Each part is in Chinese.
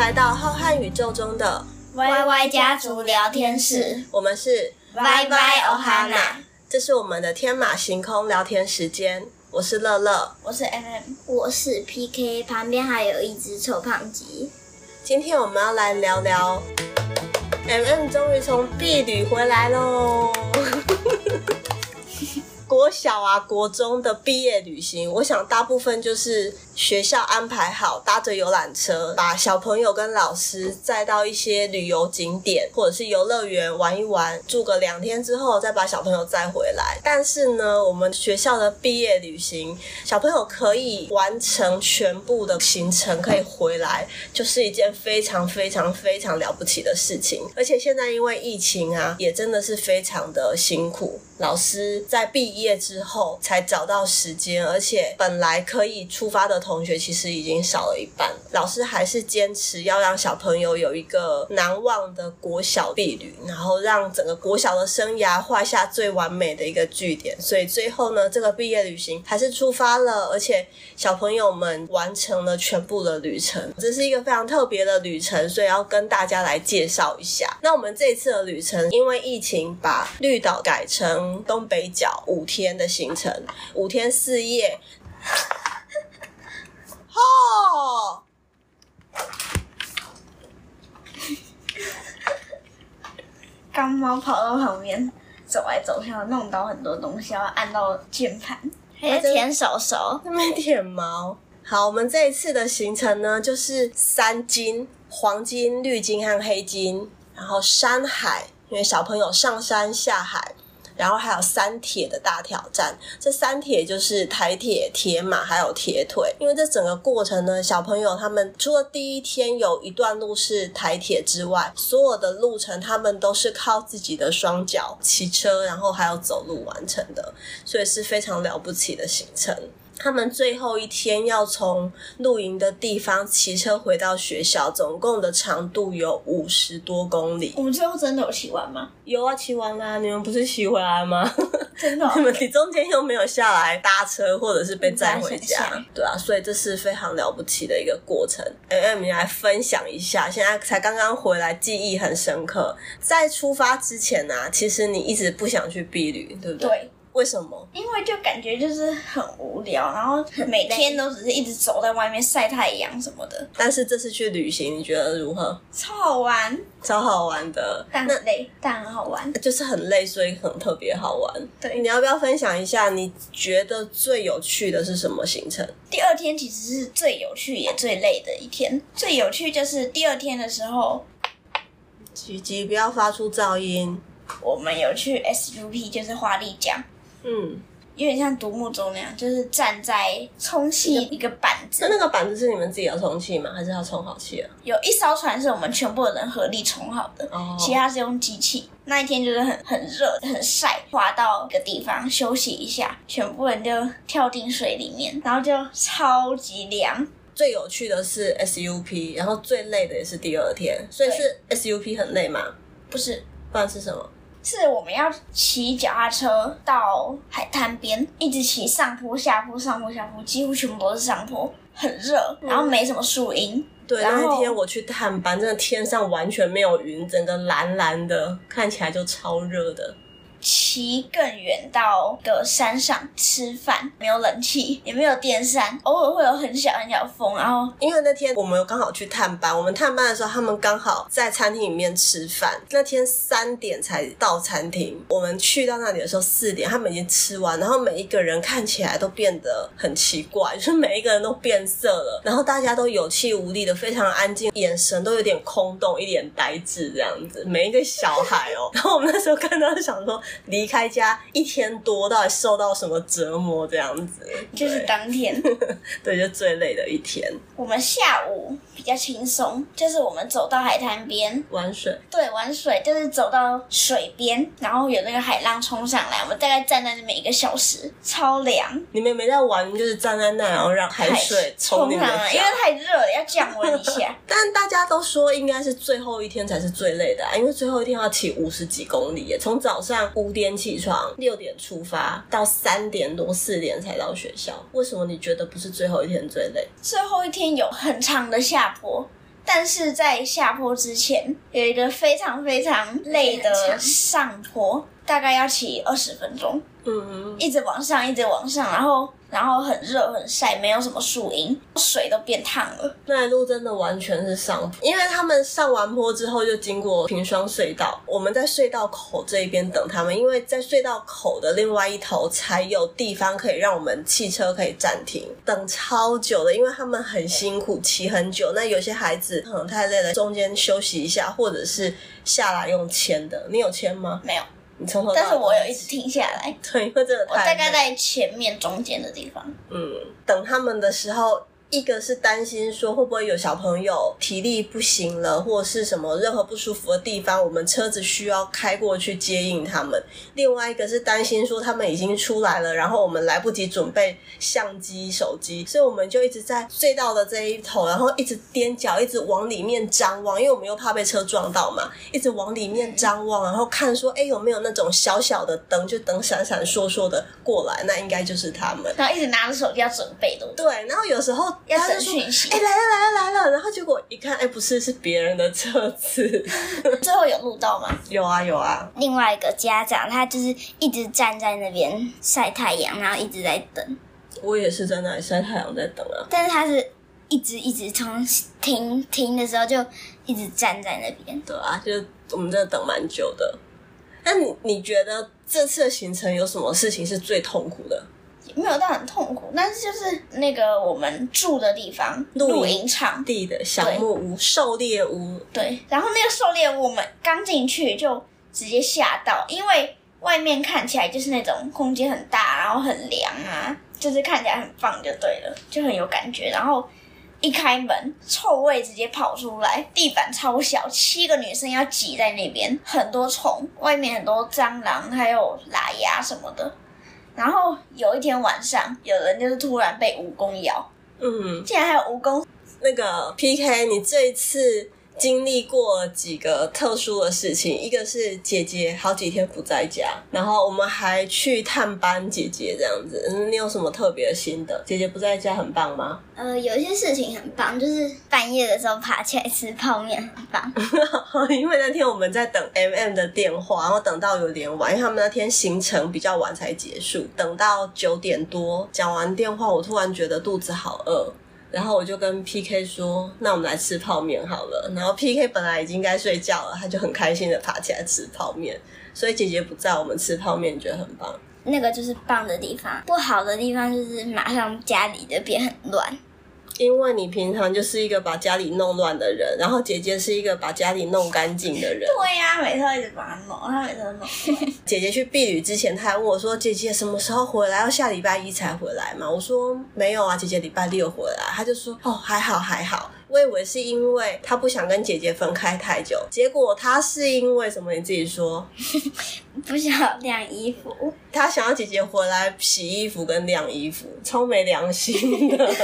来到浩瀚宇宙中的 YY 家族聊天室，我们是 YY Ohana，这是我们的天马行空聊天时间。我是乐乐，我是 MM，我是 PK，旁边还有一只臭胖鸡。今天我们要来聊聊，MM 终于从毕旅回来喽。国小啊，国中的毕业旅行，我想大部分就是学校安排好，搭着游览车，把小朋友跟老师载到一些旅游景点或者是游乐园玩一玩，住个两天之后再把小朋友载回来。但是呢，我们学校的毕业旅行，小朋友可以完成全部的行程，可以回来，就是一件非常非常非常了不起的事情。而且现在因为疫情啊，也真的是非常的辛苦，老师在毕业。之后才找到时间，而且本来可以出发的同学其实已经少了一半。老师还是坚持要让小朋友有一个难忘的国小毕旅，然后让整个国小的生涯画下最完美的一个句点。所以最后呢，这个毕业旅行还是出发了，而且小朋友们完成了全部的旅程。这是一个非常特别的旅程，所以要跟大家来介绍一下。那我们这一次的旅程，因为疫情把绿岛改成东北角五天的行程，五天四夜。哦，刚猫跑到旁边走来走去，弄到很多东西，要按到键盘，还要舔手手，那边舔毛。好，我们这一次的行程呢，就是三金：黄金、绿金和黑金，然后山海，因为小朋友上山下海。然后还有三铁的大挑战，这三铁就是台铁、铁马还有铁腿。因为这整个过程呢，小朋友他们除了第一天有一段路是台铁之外，所有的路程他们都是靠自己的双脚骑车，然后还有走路完成的，所以是非常了不起的行程。他们最后一天要从露营的地方骑车回到学校，总共的长度有五十多公里。我们最后真的有骑完吗？有啊，骑完啦！你们不是骑回来吗？真的哦？你们你中间又没有下来搭车，或者是被载回家？对啊，所以这是非常了不起的一个过程。MM，你来分享一下，现在才刚刚回来，记忆很深刻。在出发之前呢，啊，其实你一直不想去避旅，对不对？对。为什么？因为就感觉就是很无聊，然后每天都只是一直走在外面晒太阳什么的。但是这次去旅行，你觉得如何？超好玩，超好玩的。但很累，但很好玩。就是很累，所以很特别好玩。对，你要不要分享一下你觉得最有趣的是什么行程？第二天其实是最有趣也最累的一天。最有趣就是第二天的时候，吉吉不要发出噪音。我们有去 SUP，就是花立桨。嗯，有点像独木舟那样，就是站在充气一个板子。那那个板子是你们自己要充气吗？还是要充好气啊？有一艘船是我们全部的人合力充好的，哦、其他是用机器。那一天就是很很热、很晒，滑到一个地方休息一下，全部人就跳进水里面，然后就超级凉。最有趣的是 SUP，然后最累的也是第二天，所以是 SUP 很累吗？不是，不然是什么？是我们要骑脚踏车到海滩边，一直骑上坡下坡，上坡下坡，几乎全部都是上坡，很热，然后没什么树荫。对，那天我去探班，真的天上完全没有云，整个蓝蓝的，看起来就超热的。骑更远到的山上吃饭，没有冷气，也没有电扇，偶尔会有很小很小风。然后因为那天我们刚好去探班，我们探班的时候，他们刚好在餐厅里面吃饭。那天三点才到餐厅，我们去到那里的时候四点，他们已经吃完。然后每一个人看起来都变得很奇怪，就是每一个人都变色了，然后大家都有气无力的，非常安静，眼神都有点空洞，一脸呆滞这样子。每一个小孩哦，然后我们那时候看到想说。离 开家一天多，到底受到什么折磨？这样子，就是当天，对，就最累的一天。我们下午比较轻松，就是我们走到海滩边玩水。对，玩水就是走到水边，然后有那个海浪冲上来，我们大概站在那边一个小时，超凉。你们没在玩，就是站在那，然后让海水冲上来，因为太热了，要降温一下。但大家都说应该是最后一天才是最累的啊，因为最后一天要骑五十几公里耶，从早上五点起床，六点出发，到三点多四点才到学校。为什么你觉得不是最后一天最累？最后一天有很长的下坡，但是在下坡之前有一个非常非常累的上坡，大概要骑二十分钟，嗯，一直往上，一直往上，然后。然后很热很晒，没有什么树荫，水都变烫了。那一路真的完全是上坡，因为他们上完坡之后就经过平双隧道，我们在隧道口这一边等他们，因为在隧道口的另外一头才有地方可以让我们汽车可以暂停，等超久的，因为他们很辛苦，骑很久。那有些孩子可能太累了，中间休息一下，或者是下来用签的。你有签吗？没有。你从头，但是我有一直停下来，对，因为这个我大概在前面中间的地方，嗯，等他们的时候。一个是担心说会不会有小朋友体力不行了，或是什么任何不舒服的地方，我们车子需要开过去接应他们。另外一个是担心说他们已经出来了，然后我们来不及准备相机、手机，所以我们就一直在隧道的这一头，然后一直踮脚，一直往里面张望，因为我们又怕被车撞到嘛，一直往里面张望，然后看说，哎，有没有那种小小的灯，就灯闪闪烁烁的过来，那应该就是他们。然后一直拿着手机要准备的。对，然后有时候。要等讯息，哎、欸，来了来了来了，然后结果一看，哎、欸，不是，是别人的车子。最后有录到吗？有啊有啊。另外一个家长，他就是一直站在那边晒太阳，然后一直在等。我也是在那里晒太阳在等啊。但是他是一直一直从停停的时候就一直站在那边。对啊，就我们真的等蛮久的。那你你觉得这次的行程有什么事情是最痛苦的？没有到很痛苦，但是就是那个我们住的地方，露营场地的小木屋、狩猎屋。对，然后那个狩猎屋，我们刚进去就直接吓到，因为外面看起来就是那种空间很大，然后很凉啊，就是看起来很棒，就对了，就很有感觉。然后一开门，臭味直接跑出来，地板超小，七个女生要挤在那边，很多虫，外面很多蟑螂，还有喇牙什么的。然后有一天晚上，有人就是突然被蜈蚣咬，嗯，竟然还有蜈蚣。那个 PK，你这一次。经历过几个特殊的事情，一个是姐姐好几天不在家，然后我们还去探班姐姐这样子。你有什么特别的心得？姐姐不在家很棒吗？呃，有一些事情很棒，就是半夜的时候爬起来吃泡面很棒。因为那天我们在等 MM 的电话，然后等到有点晚，因为他们那天行程比较晚才结束，等到九点多讲完电话，我突然觉得肚子好饿。然后我就跟 PK 说：“那我们来吃泡面好了。”然后 PK 本来已经该睡觉了，他就很开心的爬起来吃泡面。所以姐姐不在，我们吃泡面觉得很棒。那个就是棒的地方，不好的地方就是马上家里就变很乱。因为你平常就是一个把家里弄乱的人，然后姐姐是一个把家里弄干净的人。对呀、啊，每次一直把它弄，她每次都弄。姐姐去避旅之前，她还问我说：“姐姐什么时候回来？要下礼拜一才回来嘛？”我说：“没有啊，姐姐礼拜六回来。”她就说：“哦，还好还好。”我以为是因为她不想跟姐姐分开太久，结果她是因为什么？你自己说。不想晾衣服。她想要姐姐回来洗衣服跟晾衣服，超没良心的。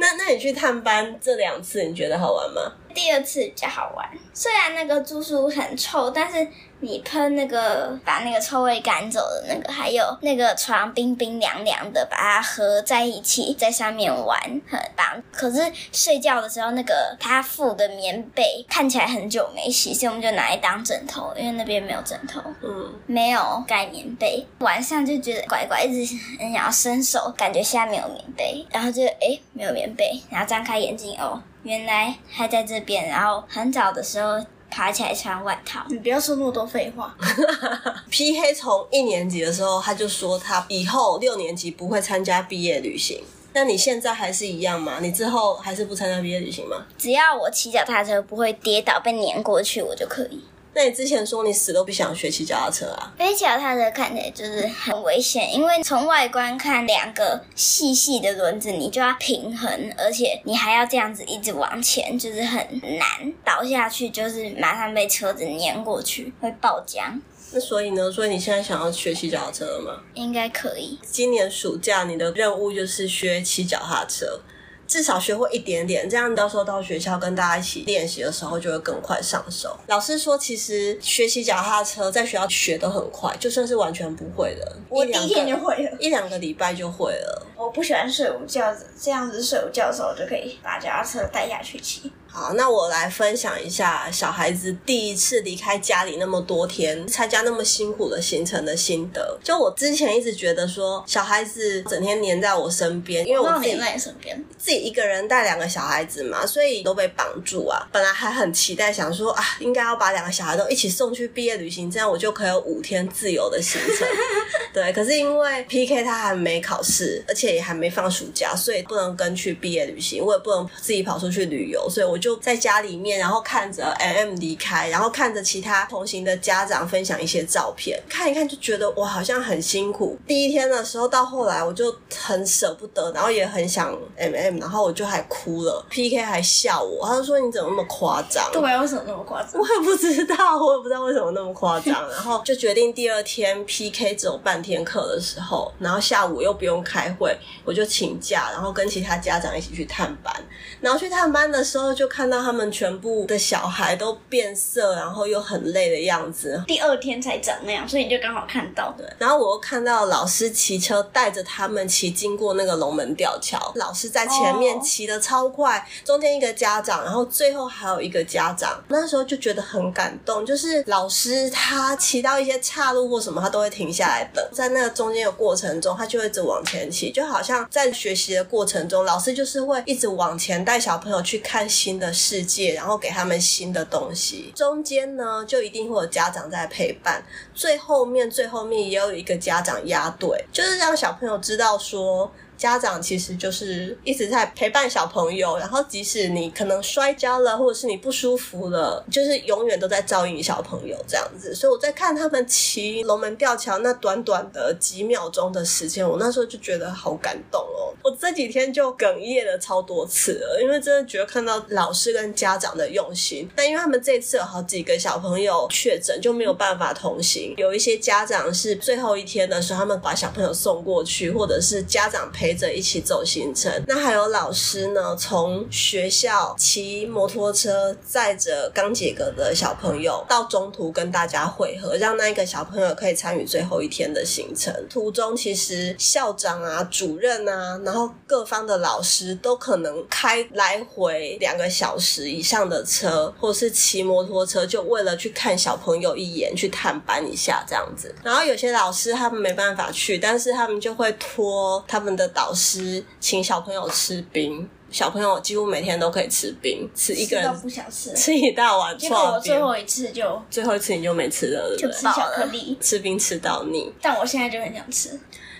那那你去探班这两次，你觉得好玩吗？第二次比较好玩，虽然那个住宿很臭，但是你喷那个把那个臭味赶走的那个，还有那个床冰冰凉凉的，把它合在一起，在上面玩很棒。可是睡觉的时候，那个他附的棉被看起来很久没洗，所以我们就拿来当枕头，因为那边没有枕头，嗯，没有盖棉被。晚上就觉得乖乖，一直很想要伸手，感觉下面有棉被，然后就诶没有棉被，然后张开眼睛哦。原来还在这边，然后很早的时候爬起来穿外套。你不要说那么多废话。P 黑从一年级的时候他就说他以后六年级不会参加毕业旅行。那你现在还是一样吗？你之后还是不参加毕业旅行吗？只要我骑脚踏车不会跌倒被碾过去，我就可以。那你之前说你死都不想学骑脚踏车啊？飞脚踏车看起来就是很危险，因为从外观看，两个细细的轮子，你就要平衡，而且你还要这样子一直往前，就是很难。倒下去就是马上被车子碾过去，会爆浆。那所以呢？所以你现在想要学骑脚踏车了吗？应该可以。今年暑假你的任务就是学骑脚踏车。至少学会一点点，这样到时候到学校跟大家一起练习的时候，就会更快上手。老师说，其实学习脚踏车在学校学的很快，就算是完全不会的，我第一天就会了，一两个礼拜就会了。我不喜欢睡午觉，这样子睡午觉的时候，就可以把脚踏车带下去骑。好，那我来分享一下小孩子第一次离开家里那么多天，参加那么辛苦的行程的心得。就我之前一直觉得说，小孩子整天黏在我身边，因为我自己黏在你身边，自己一个人带两个小孩子嘛，所以都被绑住啊。本来还很期待，想说啊，应该要把两个小孩都一起送去毕业旅行，这样我就可以有五天自由的行程。对，可是因为 PK 他还没考试，而且也还没放暑假，所以不能跟去毕业旅行，我也不能自己跑出去旅游，所以我就在家里面，然后看着 MM 离开，然后看着其他同行的家长分享一些照片，看一看就觉得我，好像很辛苦。第一天的时候到后来，我就很舍不得，然后也很想 MM，然后我就还哭了。PK 还笑我，他就说你怎么那么夸张？对啊，为什么那么夸张？我也不知道，我也不知道为什么那么夸张。然后就决定第二天 PK 只有半天课的时候，然后下午又不用开会，我就请假，然后跟其他家长一起去探班。然后去探班的时候，就看到他们全部的小孩都变色，然后又很累的样子。第二天才长那样，所以你就刚好看到。对，然后我又看到老师骑车带着他们骑经过那个龙门吊桥，老师在前面骑的超快，中间一个家长，然后最后还有一个家长。那时候就觉得很感动，就是老师他骑到一些岔路或什么，他都会停下来等，在那个中间的过程中，他就会一直往前骑，就好像在学习的过程中，老师就是会一直往前带小朋友去看新的世界，然后给他们新的东西。中间呢，就一定会有家长在陪伴，最后面最后面也有一个家长压队，就是让小朋友知道说。家长其实就是一直在陪伴小朋友，然后即使你可能摔跤了，或者是你不舒服了，就是永远都在照应小朋友这样子。所以我在看他们骑龙门吊桥那短短的几秒钟的时间，我那时候就觉得好感动哦。这几天就哽咽了超多次了，因为真的觉得看到老师跟家长的用心。但因为他们这次有好几个小朋友确诊，就没有办法同行。有一些家长是最后一天的时候，他们把小朋友送过去，或者是家长陪。着一起走行程，那还有老师呢，从学校骑摩托车载着刚解隔的小朋友到中途跟大家会合，让那一个小朋友可以参与最后一天的行程。途中其实校长啊、主任啊，然后各方的老师都可能开来回两个小时以上的车，或是骑摩托车，就为了去看小朋友一眼，去探班一下这样子。然后有些老师他们没办法去，但是他们就会托他们的。导师请小朋友吃冰，小朋友几乎每天都可以吃冰，吃一个人不想吃，吃一大碗。结果我最后一次就最后一次你就没吃了，就吃巧克力，吃冰吃到腻。但我现在就很想吃。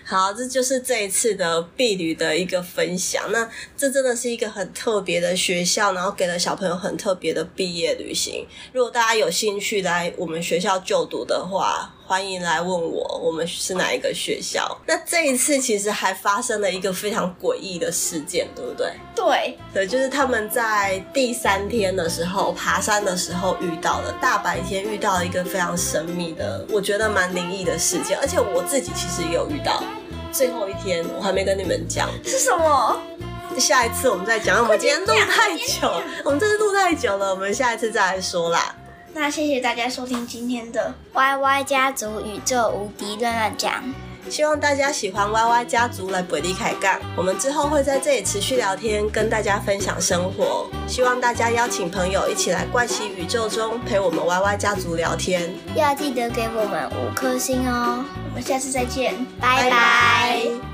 好，这就是这一次的毕旅的一个分享。那这真的是一个很特别的学校，然后给了小朋友很特别的毕业旅行。如果大家有兴趣来我们学校就读的话，欢迎来问我，我们是哪一个学校？那这一次其实还发生了一个非常诡异的事件，对不对？对，对，就是他们在第三天的时候爬山的时候遇到了，大白天遇到了一个非常神秘的，我觉得蛮灵异的事件，而且我自己其实也有遇到。最后一天我还没跟你们讲是什么，下一次我们再讲。我们今天录太久，我们这次录太久了，我们下一次再来说啦。那谢谢大家收听今天的 YY 家族宇宙无敌乱乱讲，希望大家喜欢 YY 家族来本地开杠。我们之后会在这里持续聊天，跟大家分享生活。希望大家邀请朋友一起来怪奇宇宙中陪我们 YY 家族聊天，要记得给我们五颗星哦。下次再见拜拜。